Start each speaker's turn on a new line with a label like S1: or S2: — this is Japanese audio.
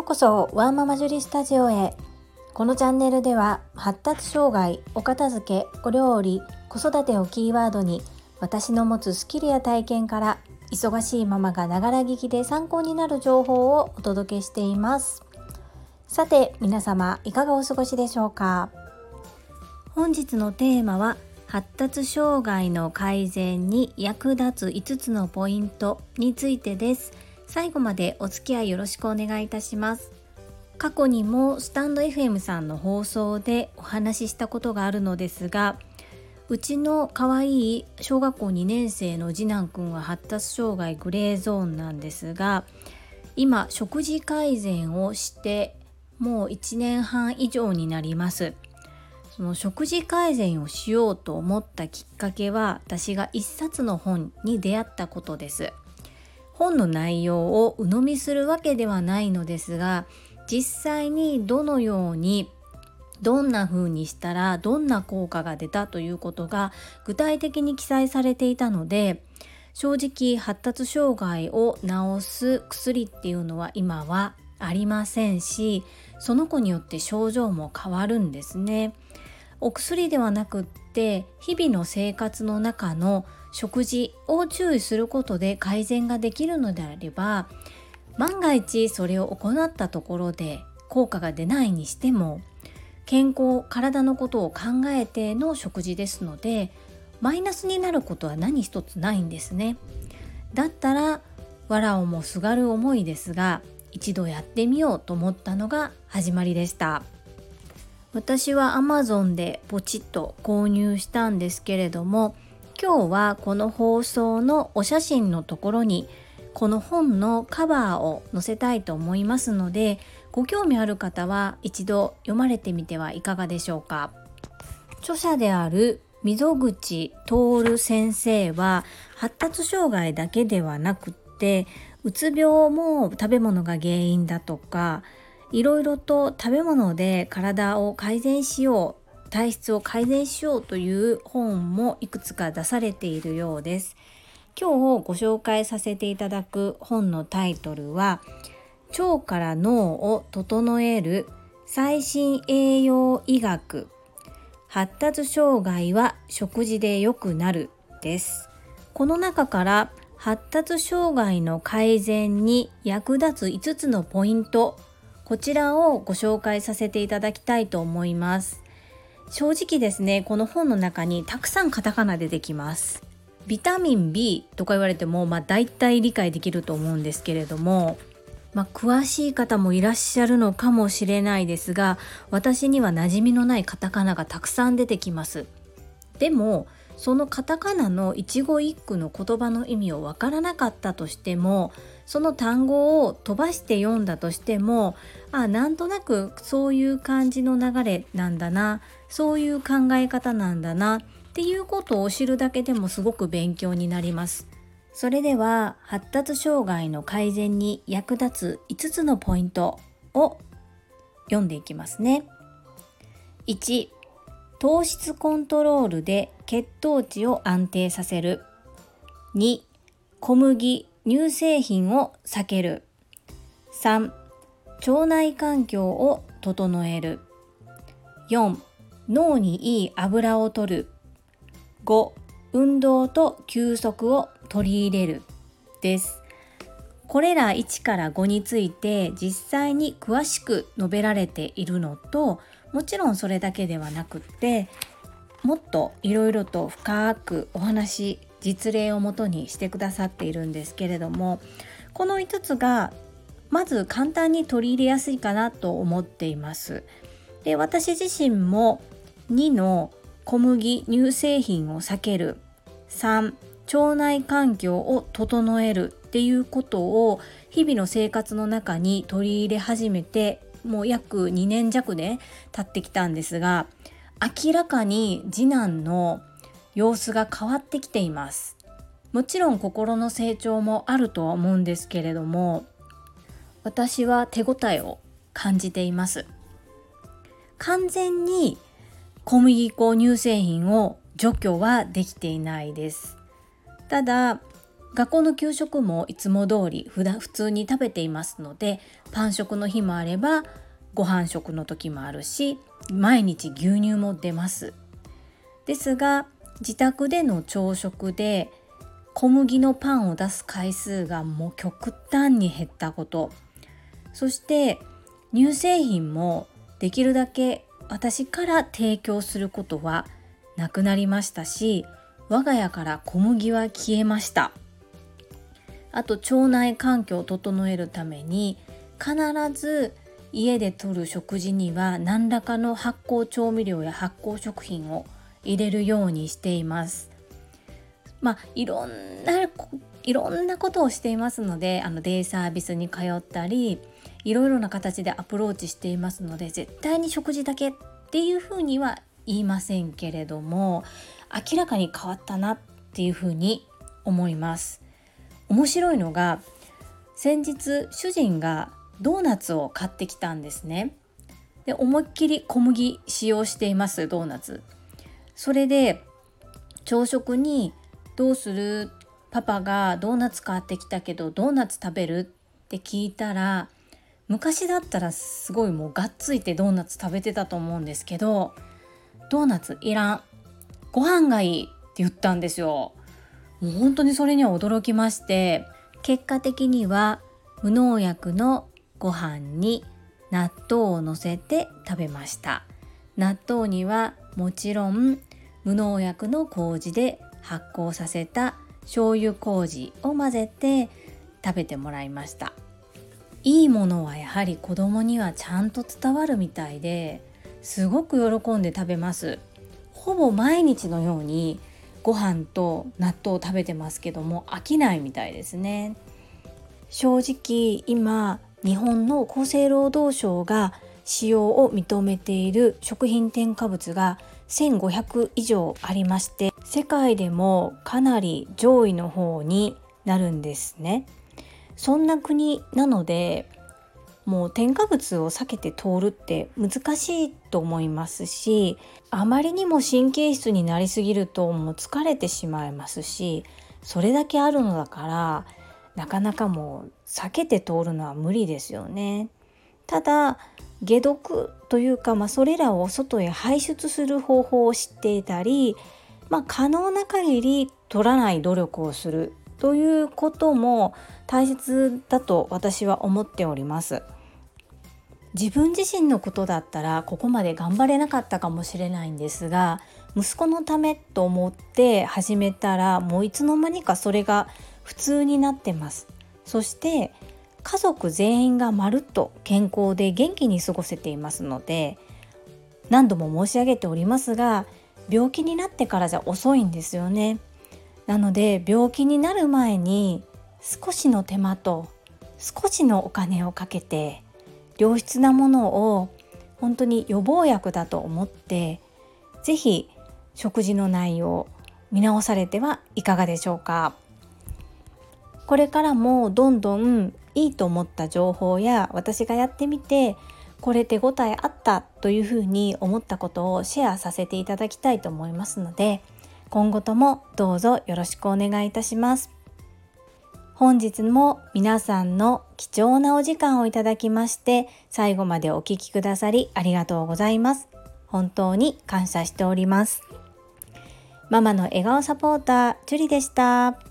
S1: ようこそワーママジュリスタジオへ。このチャンネルでは発達障害お片付けお料理子育てをキーワードに私の持つスキルや体験から忙しいママがながら聞きで参考になる情報をお届けしています。さて皆様いかがお過ごしでしょうか？本日のテーマは発達障害の改善に役立つ5つのポイントについてです。最後までお付き合いよろしくお願いいたします。過去にもスタンド FM さんの放送でお話ししたことがあるのですがうちの可愛い小学校2年生の次男くんは発達障害グレーゾーンなんですが今食事改善をしてもう1年半以上になります。その食事改善をしようと思ったきっかけは私が一冊の本に出会ったことです。本の内容を鵜呑みするわけではないのですが実際にどのようにどんな風にしたらどんな効果が出たということが具体的に記載されていたので正直発達障害を治す薬っていうのは今はありませんしその子によって症状も変わるんですね。お薬ではなくって日々の生活の中の食事を注意することで改善ができるのであれば万が一それを行ったところで効果が出ないにしても健康体のことを考えての食事ですのでマイナスになることは何一つないんですね。だったら藁をもすがる思いですが一度やってみようと思ったのが始まりでした。私は Amazon でポチッと購入したんですけれども今日はこの放送のお写真のところにこの本のカバーを載せたいと思いますのでご興味ある方は一度読まれてみてはいかがでしょうか。著者である溝口徹先生は発達障害だけではなくってうつ病も食べ物が原因だとかいろいろと食べ物で体を改善しよう体質を改善しようという本もいくつか出されているようです。今日ご紹介させていただく本のタイトルは腸から脳を整える最新栄養医学。発達障害は食事で良くなるです。この中から発達障害の改善に役立つ5つのポイント。こちらをご紹介させていただきたいと思います。正直ですねこの本の中にたくさんカタカナ出てきます。ビタミン B とか言われてもまあ大体理解できると思うんですけれどもまあ、詳しい方もいらっしゃるのかもしれないですが私には馴染みのないカタカナがたくさん出てきます。でもそのカタカナの一語一句の言葉の意味をわからなかったとしてもその単語を飛ばして読んだとしてもあなんとなくそういう感じの流れなんだなそういう考え方なんだなっていうことを知るだけでもすごく勉強になります。それでは発達障害の改善に役立つ5つのポイントを読んでいきますね。1糖質コントロールで血糖値を安定させる2小麦乳製品を避ける。3腸内環境を整える。4脳にいい油を取る。5運動と休息を取り入れる。です。これら1から5について実際に詳しく述べられているのともちろんそれだけではなくってもっといろいろと深くお話実例をもとにしてくださっているんですけれどもこの5つがまず簡単に取り入れやすいかなと思っています。で私自身も2の小麦乳製品を避ける3腸内環境を整えるっていうことを日々の生活の中に取り入れ始めてもう約2年弱で経ってきたんですが明らかに次男の様子が変わってきています。もちろん心の成長もあるとは思うんですけれども私は手応えを感じています。完全に小麦粉乳製品を除去はできていないです。ただ学校の給食もいつも通り普段普通に食べていますのでパン食の日もあればご飯食の時もあるし毎日牛乳も出ます。ですが自宅での朝食で小麦のパンを出す回数がもう極端に減ったこと。そして乳製品もできるだけ私から提供することはなくなりましたし我が家から小麦は消えました。あと腸内環境を整えるために必ず家で摂る食事には何らかの発酵調味料や発酵食品を入れるようにしています。まあいろんないろんなことをしていますのであのデイサービスに通ったりいろいろな形でアプローチしていますので絶対に食事だけっていうふうには言いませんけれども明らかに変わったなっていうふうに思います。面白いのが先日主人がドーナツを買ってきたんですね。で思いっきり小麦使用していますドーナツ。それで朝食にどうする？パパがドーナツ買ってきたけどドーナツ食べる？って聞いたら昔だったらすごいもうがっついてドーナツ食べてたと思うんですけどドーナツいらん。ご飯がいいって言ったんですよ。もう本当にそれには驚きまして結果的には無農薬のご飯に納豆を乗せて食べました。納豆にはもちろん無農薬の麹で発酵させた醤油麹を混ぜて食べてもらいました。いいものはやはり子供にはちゃんと伝わるみたいですごく喜んで食べます。ほぼ毎日のようにご飯と納豆を食べてますけども飽きないみたいですね。正直今日本の厚生労働省が使用を認めている食品添加物が1500以上ありまして世界でもかなり上位の方になるんですねそんな国なのでもう添加物を避けて通るって難しいと思いますしあまりにも神経質になりすぎるともう疲れてしまいますしそれだけあるのだからなかなかもう避けて通るのは無理ですよね。ただ解毒というか、まあ、それらを外へ排出する方法を知っていたり、まあ、可能な限り取らない努力をするということも大切だと私は思っております。自分自身のことだったらここまで頑張れなかったかもしれないんですが息子のためと思って始めたらもういつの間にかそれが普通になってますそして家族全員がまるっと健康で元気に過ごせていますので何度も申し上げておりますが病気になってからじゃ遅いんですよね。なので病気になる前に少しの手間と少しのお金をかけて良質なものを本当に予防薬だと思って是非食事の内容見直されてはいかがでしょうか。これからもどんどんいいと思った情報や私がやってみてこれ手応えあったというふうに思ったことをシェアさせていただきたいと思いますので今後ともどうぞよろしくお願いいたします。本日も皆さんの貴重なお時間をいただきまして最後までお聴きくださりありがとうございます。本当に感謝しております。ママの笑顔サポーター、ジュリでした。